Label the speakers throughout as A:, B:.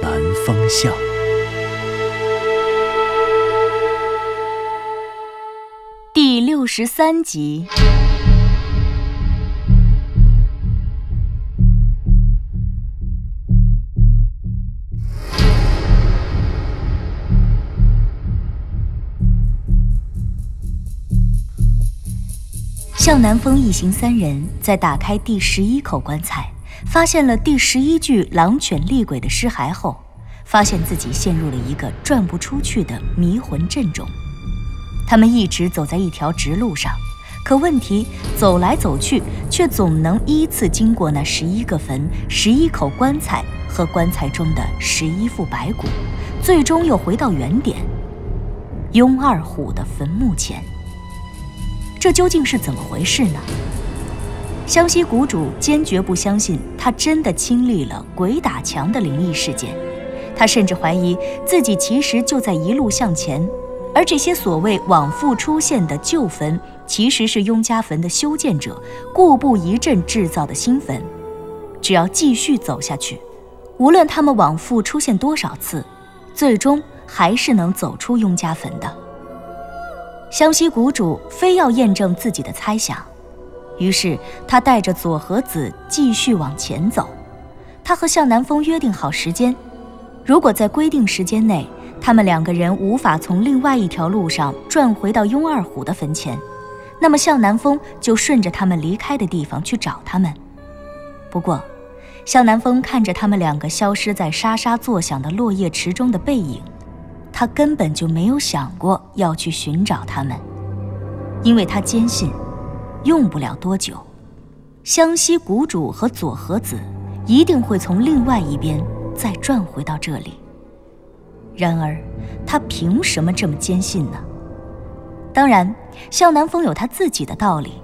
A: 南风向》
B: 第六十三集。向南风一行三人在打开第十一口棺材，发现了第十一具狼犬厉鬼的尸骸后，发现自己陷入了一个转不出去的迷魂阵中。他们一直走在一条直路上，可问题走来走去，却总能依次经过那十一个坟、十一口棺材和棺材中的十一副白骨，最终又回到原点——雍二虎的坟墓前。这究竟是怎么回事呢？湘西谷主坚决不相信他真的经历了鬼打墙的灵异事件，他甚至怀疑自己其实就在一路向前，而这些所谓往复出现的旧坟，其实是雍家坟的修建者故布疑阵制造的新坟。只要继续走下去，无论他们往复出现多少次，最终还是能走出雍家坟的。湘西谷主非要验证自己的猜想，于是他带着左和子继续往前走。他和向南风约定好时间，如果在规定时间内，他们两个人无法从另外一条路上转回到雍二虎的坟前，那么向南风就顺着他们离开的地方去找他们。不过，向南风看着他们两个消失在沙沙作响的落叶池中的背影。他根本就没有想过要去寻找他们，因为他坚信，用不了多久，湘西谷主和左和子一定会从另外一边再转回到这里。然而，他凭什么这么坚信呢？当然，向南风有他自己的道理，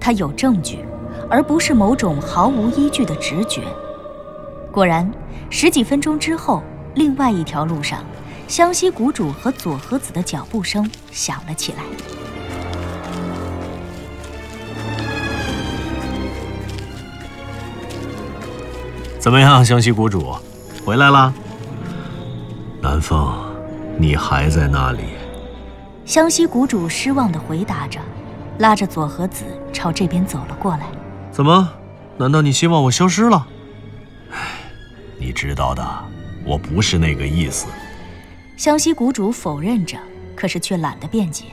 B: 他有证据，而不是某种毫无依据的直觉。果然，十几分钟之后，另外一条路上。湘西谷主和左和子的脚步声响了起来。
A: 怎么样，湘西谷主，回来了？南风，你还在那里？
B: 湘西谷主失望的回答着，拉着左和子朝这边走了过来。
A: 怎么？难道你希望我消失了？唉，你知道的，我不是那个意思。
B: 湘西谷主否认着，可是却懒得辩解。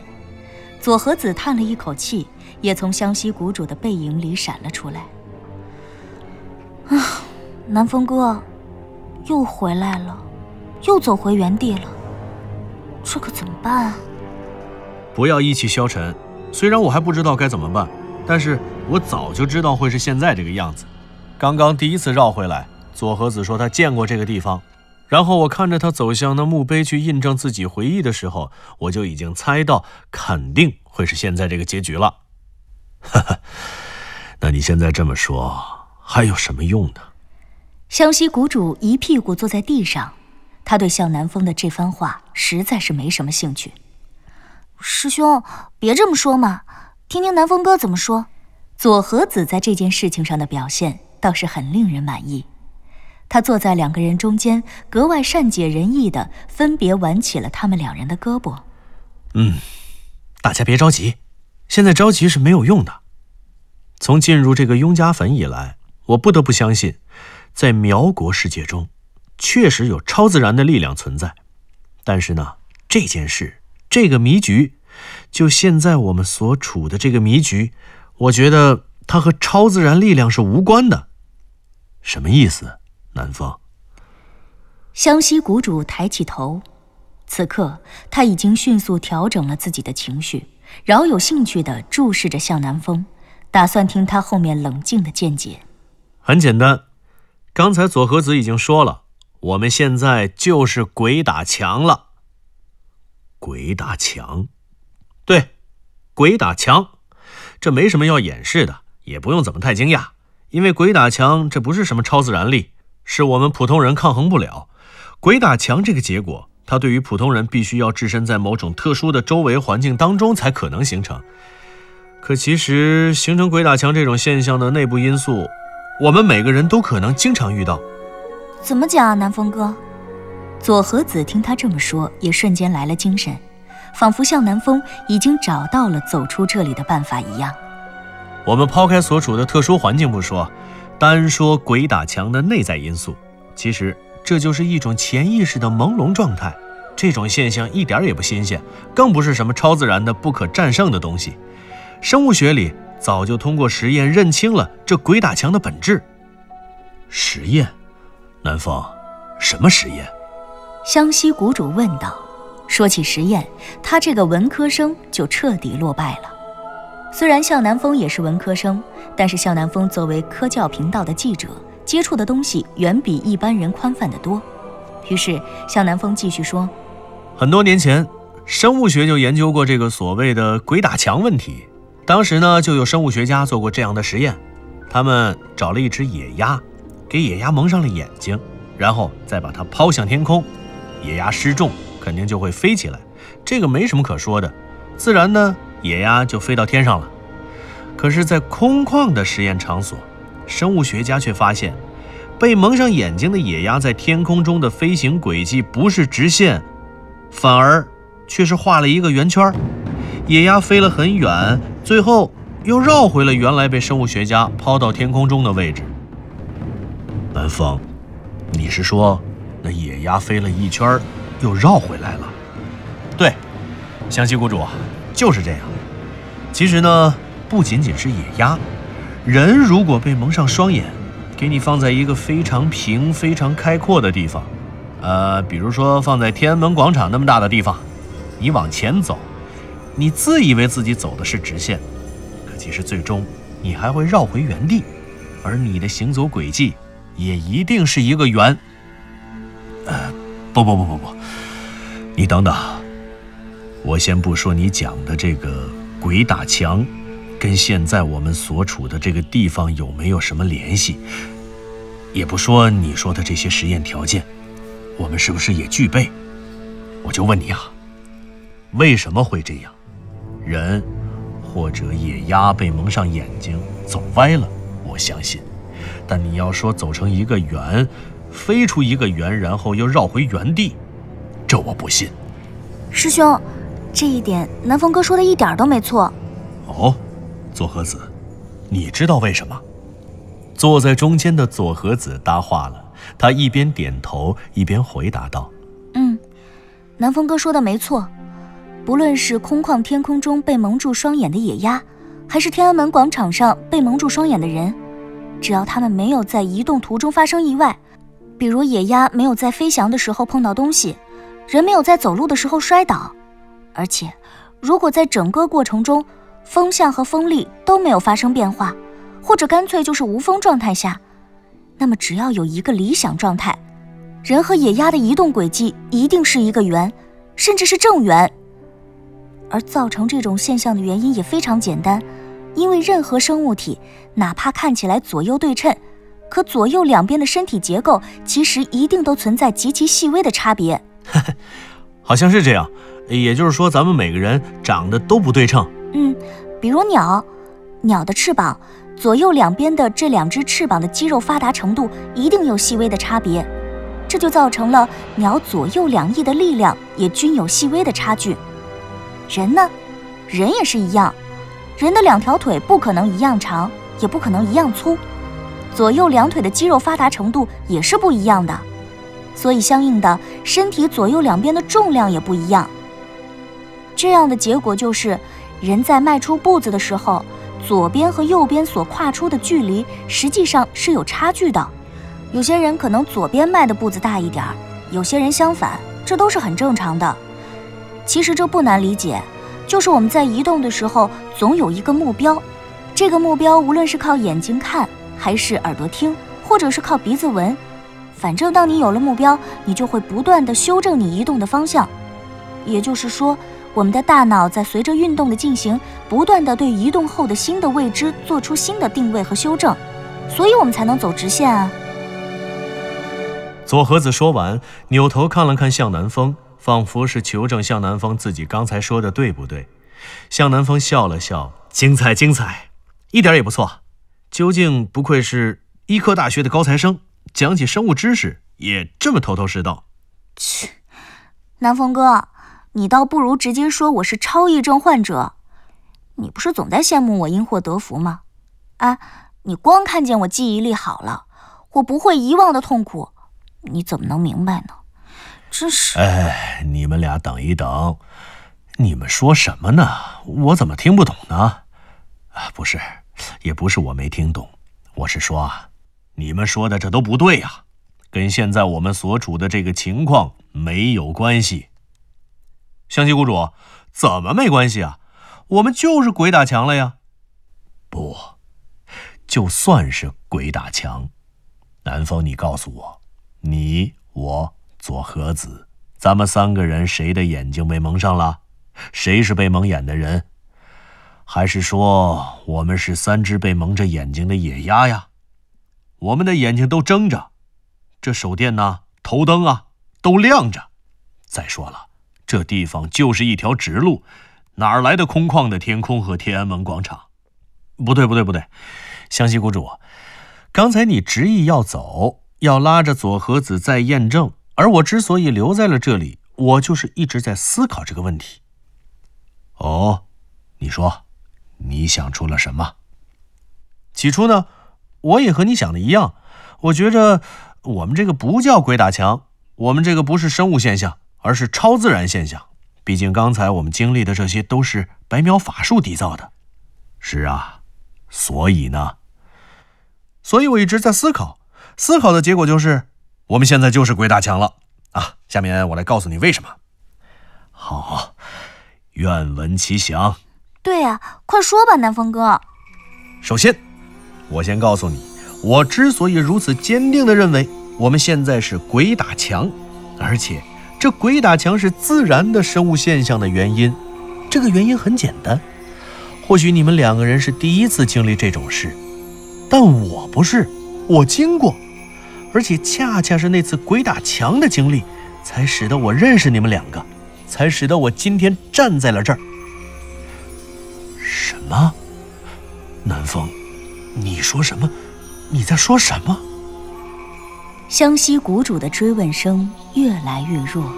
B: 左和子叹了一口气，也从湘西谷主的背影里闪了出来。啊，南风哥，又回来了，又走回原地了，这可怎么办啊？
A: 不要意气消沉。虽然我还不知道该怎么办，但是我早就知道会是现在这个样子。刚刚第一次绕回来，佐和子说他见过这个地方。然后我看着他走向那墓碑去印证自己回忆的时候，我就已经猜到肯定会是现在这个结局了。哈哈，那你现在这么说还有什么用呢？
B: 湘西谷主一屁股坐在地上，他对向南风的这番话实在是没什么兴趣。师兄，别这么说嘛，听听南风哥怎么说。左和子在这件事情上的表现倒是很令人满意。他坐在两个人中间，格外善解人意的分别挽起了他们两人的胳膊。
A: 嗯，大家别着急，现在着急是没有用的。从进入这个雍家坟以来，我不得不相信，在苗国世界中，确实有超自然的力量存在。但是呢，这件事，这个迷局，就现在我们所处的这个迷局，我觉得它和超自然力量是无关的。什么意思？南风，
B: 湘西谷主抬起头，此刻他已经迅速调整了自己的情绪，饶有兴趣地注视着向南风，打算听他后面冷静的见解。
A: 很简单，刚才佐和子已经说了，我们现在就是鬼打墙了。鬼打墙，对，鬼打墙，这没什么要掩饰的，也不用怎么太惊讶，因为鬼打墙这不是什么超自然力，是我们普通人抗衡不了。鬼打墙这个结果，它对于普通人必须要置身在某种特殊的周围环境当中才可能形成。可其实形成鬼打墙这种现象的内部因素，我们每个人都可能经常遇到。
B: 怎么讲啊，南风哥？左和子听他这么说，也瞬间来了精神，仿佛向南风已经找到了走出这里的办法一样。
A: 我们抛开所处的特殊环境不说，单说鬼打墙的内在因素，其实这就是一种潜意识的朦胧状态。这种现象一点也不新鲜，更不是什么超自然的不可战胜的东西。生物学里早就通过实验认清了这鬼打墙的本质。实验，南风，什么实验？
B: 湘西谷主问道：“说起实验，他这个文科生就彻底落败了。虽然向南风也是文科生，但是向南风作为科教频道的记者，接触的东西远比一般人宽泛得多。于是向南风继续说：
A: 很多年前，生物学就研究过这个所谓的鬼打墙问题。当时呢，就有生物学家做过这样的实验，他们找了一只野鸭，给野鸭蒙上了眼睛，然后再把它抛向天空。”野鸭失重，肯定就会飞起来，这个没什么可说的，自然呢，野鸭就飞到天上了。可是，在空旷的实验场所，生物学家却发现，被蒙上眼睛的野鸭在天空中的飞行轨迹不是直线，反而却是画了一个圆圈。野鸭飞了很远，最后又绕回了原来被生物学家抛到天空中的位置。南风，你是说？那野鸭飞了一圈，又绕回来了。对，湘西谷主就是这样。其实呢，不仅仅是野鸭，人如果被蒙上双眼，给你放在一个非常平、非常开阔的地方，呃，比如说放在天安门广场那么大的地方，你往前走，你自以为自己走的是直线，可其实最终你还会绕回原地，而你的行走轨迹也一定是一个圆。呃，不不不不不，你等等，我先不说你讲的这个鬼打墙，跟现在我们所处的这个地方有没有什么联系？也不说你说的这些实验条件，我们是不是也具备？我就问你啊，为什么会这样？人或者野鸭被蒙上眼睛走歪了，我相信，但你要说走成一个圆。飞出一个圆，然后又绕回原地，这我不信。
B: 师兄，这一点南风哥说的一点都没错。
A: 哦，左和子，你知道为什么？坐在中间的左和子搭话了，他一边点头一边回答道：“
B: 嗯，南风哥说的没错。不论是空旷天空中被蒙住双眼的野鸭，还是天安门广场上被蒙住双眼的人，只要他们没有在移动途中发生意外。”比如野鸭没有在飞翔的时候碰到东西，人没有在走路的时候摔倒，而且如果在整个过程中风向和风力都没有发生变化，或者干脆就是无风状态下，那么只要有一个理想状态，人和野鸭的移动轨迹一定是一个圆，甚至是正圆。而造成这种现象的原因也非常简单，因为任何生物体哪怕看起来左右对称。可左右两边的身体结构其实一定都存在极其细微的差别，
A: 好像是这样。也就是说，咱们每个人长得都不对称。
B: 嗯，比如鸟，鸟的翅膀左右两边的这两只翅膀的肌肉发达程度一定有细微的差别，这就造成了鸟左右两翼的力量也均有细微的差距。人呢，人也是一样，人的两条腿不可能一样长，也不可能一样粗。左右两腿的肌肉发达程度也是不一样的，所以相应的身体左右两边的重量也不一样。这样的结果就是，人在迈出步子的时候，左边和右边所跨出的距离实际上是有差距的。有些人可能左边迈的步子大一点儿，有些人相反，这都是很正常的。其实这不难理解，就是我们在移动的时候总有一个目标，这个目标无论是靠眼睛看。还是耳朵听，或者是靠鼻子闻，反正当你有了目标，你就会不断的修正你移动的方向。也就是说，我们的大脑在随着运动的进行，不断的对移动后的新的未知做出新的定位和修正，所以我们才能走直线啊。
A: 左和子说完，扭头看了看向南风，仿佛是求证向南风自己刚才说的对不对。向南风笑了笑：“精彩，精彩，一点也不错。究竟不愧是医科大学的高材生。”讲起生物知识也这么头头是道。
B: 切，南风哥，你倒不如直接说我是超忆症患者。你不是总在羡慕我因祸得福吗？啊，你光看见我记忆力好了，我不会遗忘的痛苦，你怎么能明白呢？真是……
A: 哎，你们俩等一等，你们说什么呢？我怎么听不懂呢？啊，不是，也不是我没听懂，我是说啊。你们说的这都不对呀，跟现在我们所处的这个情况没有关系。湘西谷主，怎么没关系啊？我们就是鬼打墙了呀！不，就算是鬼打墙，南风，你告诉我，你、我、左和子，咱们三个人谁的眼睛被蒙上了？谁是被蒙眼的人？还是说我们是三只被蒙着眼睛的野鸭呀？我们的眼睛都睁着，这手电呢、头灯啊都亮着。再说了，这地方就是一条直路，哪来的空旷的天空和天安门广场？不对，不对，不对，湘西谷主，刚才你执意要走，要拉着左和子再验证，而我之所以留在了这里，我就是一直在思考这个问题。哦，你说，你想出了什么？起初呢？我也和你想的一样，我觉着我们这个不叫鬼打墙，我们这个不是生物现象，而是超自然现象。毕竟刚才我们经历的这些都是白描法术缔造的。是啊，所以呢？所以我一直在思考，思考的结果就是我们现在就是鬼打墙了啊！下面我来告诉你为什么。好，愿闻其详。
B: 对呀，快说吧，南风哥。
A: 首先。我先告诉你，我之所以如此坚定地认为我们现在是鬼打墙，而且这鬼打墙是自然的生物现象的原因，这个原因很简单。或许你们两个人是第一次经历这种事，但我不是，我经过，而且恰恰是那次鬼打墙的经历，才使得我认识你们两个，才使得我今天站在了这儿。什么？南风？你说什么？你在说什么？
B: 湘西谷主的追问声越来越弱，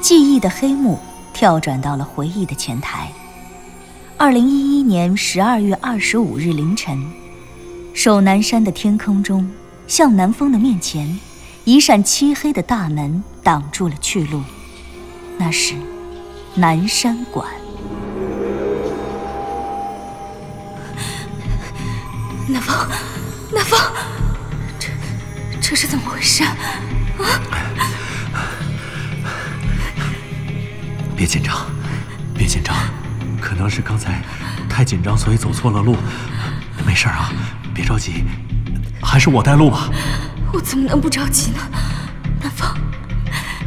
B: 记忆的黑幕跳转到了回忆的前台。二零一一年十二月二十五日凌晨，守南山的天空中，向南风的面前，一扇漆黑的大门挡住了去路，那是南山馆。南风，南风，这这是怎么回事啊？
A: 别紧张，别紧张，可能是刚才太紧张，所以走错了路。没事啊，别着急，还是我带路吧。
B: 我怎么能不着急呢？南风，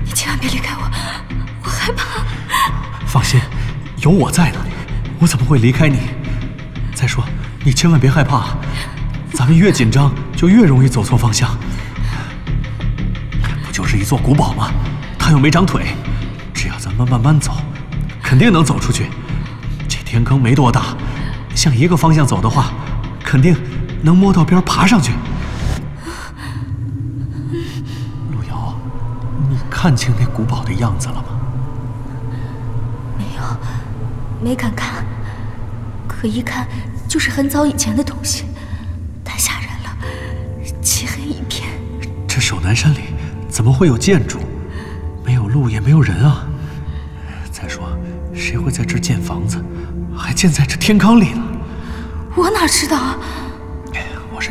B: 你千万别离开我，我害怕。
A: 放心，有我在呢，我怎么会离开你？再说。你千万别害怕，咱们越紧张就越容易走错方向。不就是一座古堡吗？它又没长腿，只要咱们慢慢走，肯定能走出去。这天坑没多大，向一个方向走的话，肯定能摸到边爬上去。陆瑶，你看清那古堡的样子了吗？
B: 没有，没敢看。可一看。就是很早以前的东西，太吓人了，漆黑一片。
A: 这守南山里怎么会有建筑？没有路也没有人啊！再说，谁会在这建房子？还建在这天坑里呢？
B: 我哪知道啊！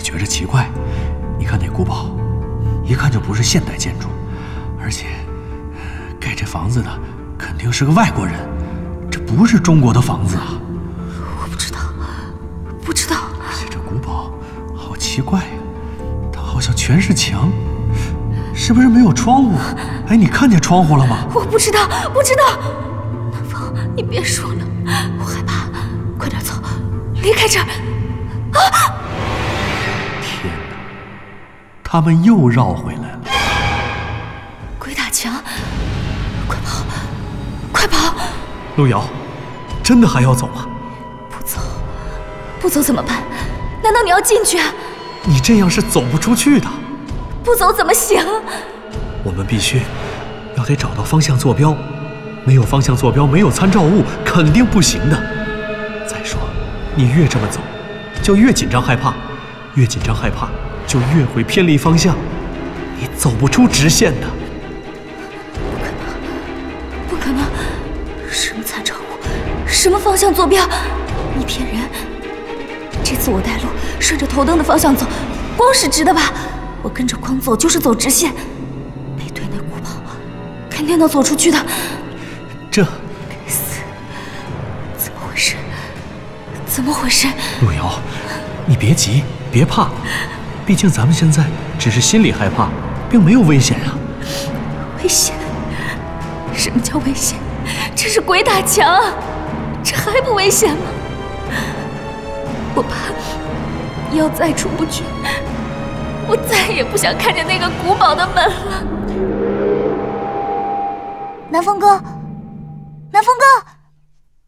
A: 我觉着奇怪，你看那古堡，一看就不是现代建筑，而且盖这房子的肯定是个外国人，这不是中国的房子啊！
B: 我不知道，不知道。
A: 而且这古堡好奇怪呀，它好像全是墙，是不是没有窗户？哎，你看见窗户了吗？
B: 我不知道，不知道。南风，你别说了，我害怕。快点走，离开这儿。
A: 他们又绕回来了。
B: 鬼打墙！快跑，快跑！
A: 路遥，真的还要走吗？
B: 不走，不走怎么办？难道你要进去？
A: 你这样是走不出去的。
B: 不走怎么行？
A: 我们必须要得找到方向坐标，没有方向坐标，没有参照物，肯定不行的。再说，你越这么走，就越紧张害怕，越紧张害怕，就越会偏离方向，你走不出直线的。
B: 不可能，不可能！什么参照物？什么方向坐标？你骗人！这次我带路，顺着头灯的方向走，光是直的吧？我跟着光走就是走直线，背对那古堡，肯定能走出去的。
A: 这，
B: 该死！怎么回事？怎么回事？
A: 路遥，你别急，别怕，毕竟咱们现在只是心里害怕，并没有危险啊。
B: 危险？什么叫危险？这是鬼打墙啊！这还不危险吗？我怕要再出不去。我再也不想看见那个古堡的门了。
C: 南风哥，南风哥，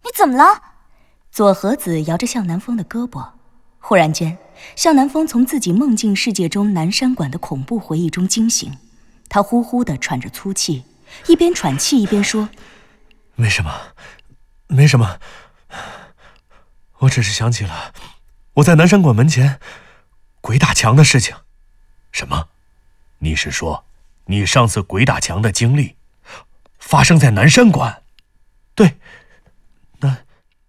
C: 你怎么了？
B: 左和子摇着向南风的胳膊，忽然间，向南风从自己梦境世界中南山馆的恐怖回忆中惊醒，他呼呼的喘着粗气，一边喘气一边说：“
A: 没什么，没什么，我只是想起了我在南山馆门前鬼打墙的事情。”什么？你是说，你上次鬼打墙的经历发生在南山馆？对，南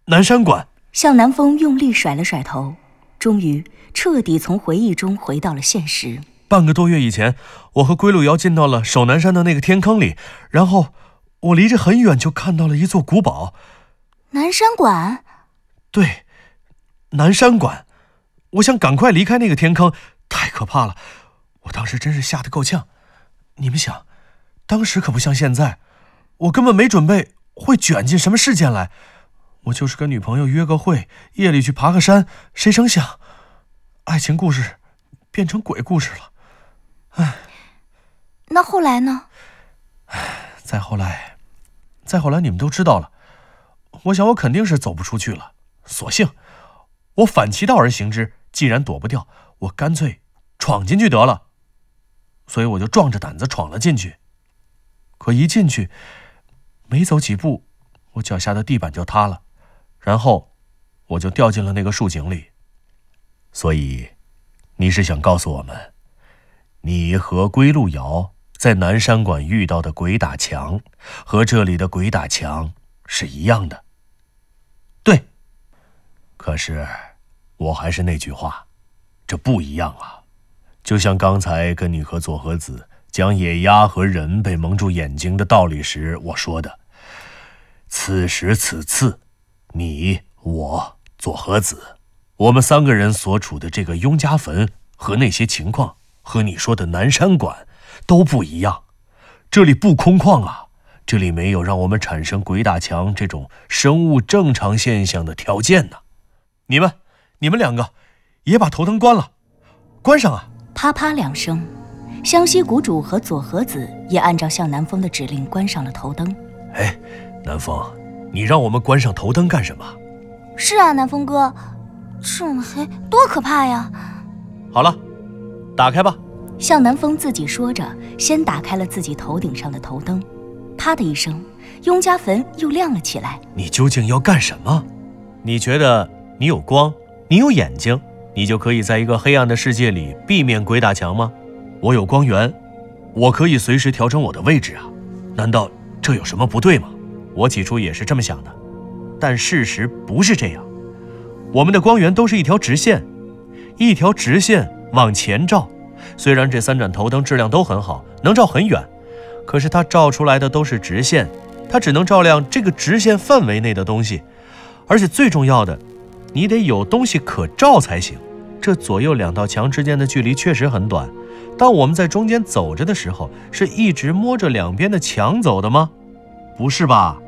A: 南山馆。
B: 向南风用力甩了甩头，终于彻底从回忆中回到了现实。
A: 半个多月以前，我和归路遥进到了守南山的那个天坑里，然后我离着很远就看到了一座古堡。
C: 南山馆。
A: 对，南山馆。我想赶快离开那个天坑，太可怕了。我当时真是吓得够呛，你们想，当时可不像现在，我根本没准备会卷进什么事件来，我就是跟女朋友约个会，夜里去爬个山，谁成想，爱情故事变成鬼故事了，唉。
C: 那后来呢？
A: 唉，再后来，再后来你们都知道了，我想我肯定是走不出去了，索性我反其道而行之，既然躲不掉，我干脆闯进去得了。所以我就壮着胆子闯了进去，可一进去，没走几步，我脚下的地板就塌了，然后我就掉进了那个树井里。所以，你是想告诉我们，你和归路遥在南山馆遇到的鬼打墙，和这里的鬼打墙是一样的？对。可是，我还是那句话，这不一样啊。就像刚才跟你和佐和子讲野鸭和人被蒙住眼睛的道理时我说的，此时此次，你我左和子，我们三个人所处的这个雍家坟和那些情况，和你说的南山馆都不一样。这里不空旷啊，这里没有让我们产生鬼打墙这种生物正常现象的条件呢。你们，你们两个，也把头灯关了，关上啊。
B: 啪啪两声，湘西谷主和左和子也按照向南风的指令关上了头灯。
A: 哎，南风，你让我们关上头灯干什么？
C: 是啊，南风哥，这么黑多可怕呀！
A: 好了，打开吧。
B: 向南风自己说着，先打开了自己头顶上的头灯。啪的一声，雍家坟又亮了起来。
A: 你究竟要干什么？你觉得你有光，你有眼睛？你就可以在一个黑暗的世界里避免鬼打墙吗？我有光源，我可以随时调整我的位置啊！难道这有什么不对吗？我起初也是这么想的，但事实不是这样。我们的光源都是一条直线，一条直线往前照。虽然这三盏头灯质量都很好，能照很远，可是它照出来的都是直线，它只能照亮这个直线范围内的东西，而且最重要的，你得有东西可照才行。这左右两道墙之间的距离确实很短，当我们在中间走着的时候，是一直摸着两边的墙走的吗？不是吧？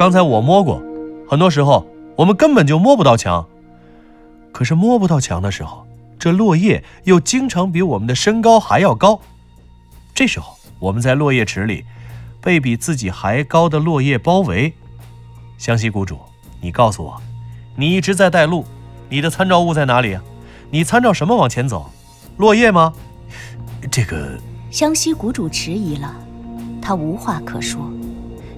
A: 刚才我摸过，很多时候我们根本就摸不到墙。可是摸不到墙的时候，这落叶又经常比我们的身高还要高。这时候我们在落叶池里，被比自己还高的落叶包围。湘西谷主，你告诉我，你一直在带路，你的参照物在哪里？啊你参照什么往前走？落叶吗？这个
B: 湘西谷主迟疑了，他无话可说。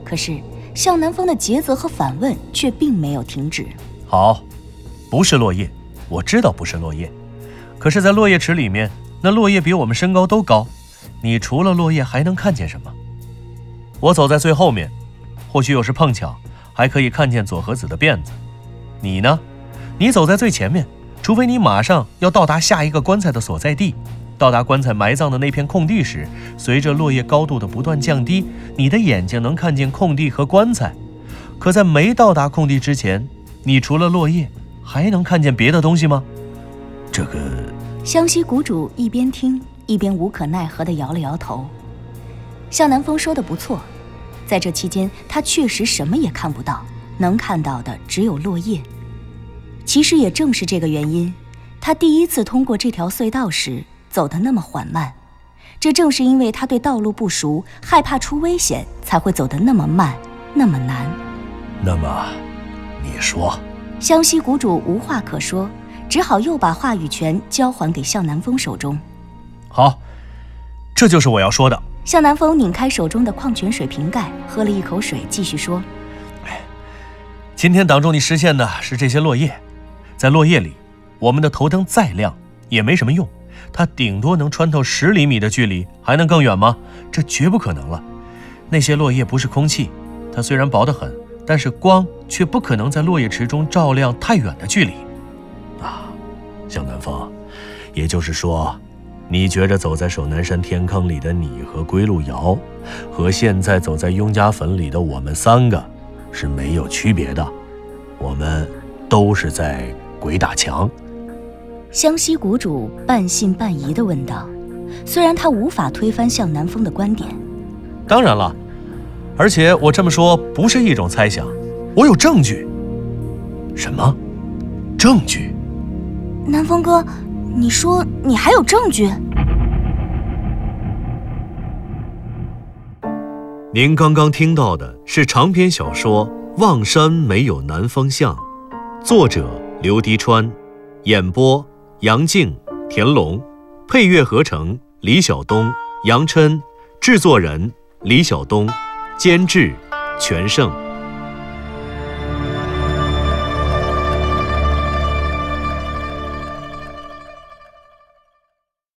B: 可是向南风的诘责和反问却并没有停止。
A: 好，不是落叶，我知道不是落叶。可是，在落叶池里面，那落叶比我们身高都高。你除了落叶还能看见什么？我走在最后面，或许又是碰巧，还可以看见左和子的辫子。你呢？你走在最前面，除非你马上要到达下一个棺材的所在地。到达棺材埋葬的那片空地时，随着落叶高度的不断降低，你的眼睛能看见空地和棺材。可在没到达空地之前，你除了落叶，还能看见别的东西吗？这个，
B: 湘西谷主一边听一边无可奈何地摇了摇头。向南风说的不错，在这期间他确实什么也看不到，能看到的只有落叶。其实也正是这个原因，他第一次通过这条隧道时。走得那么缓慢，这正是因为他对道路不熟，害怕出危险，才会走得那么慢，那么难。
A: 那么，你说？
B: 湘西谷主无话可说，只好又把话语权交还给向南风手中。
A: 好，这就是我要说的。
B: 向南风拧开手中的矿泉水瓶盖，喝了一口水，继续说：“
A: 今天挡住你视线的是这些落叶，在落叶里，我们的头灯再亮也没什么用。”它顶多能穿透十厘米的距离，还能更远吗？这绝不可能了。那些落叶不是空气，它虽然薄得很，但是光却不可能在落叶池中照亮太远的距离。啊，向南风，也就是说，你觉着走在守南山天坑里的你和归路遥，和现在走在雍家坟里的我们三个是没有区别的，我们都是在鬼打墙。
B: 湘西谷主半信半疑地问道：“虽然他无法推翻向南风的观点，
A: 当然了，而且我这么说不是一种猜想，我有证据。什么？证据？
C: 南风哥，你说你还有证据？”
A: 您刚刚听到的是长篇小说《望山没有南风向》，作者刘迪川，演播。杨静、田龙，配乐合成李晓东、杨琛，制作人李晓东，监制全胜。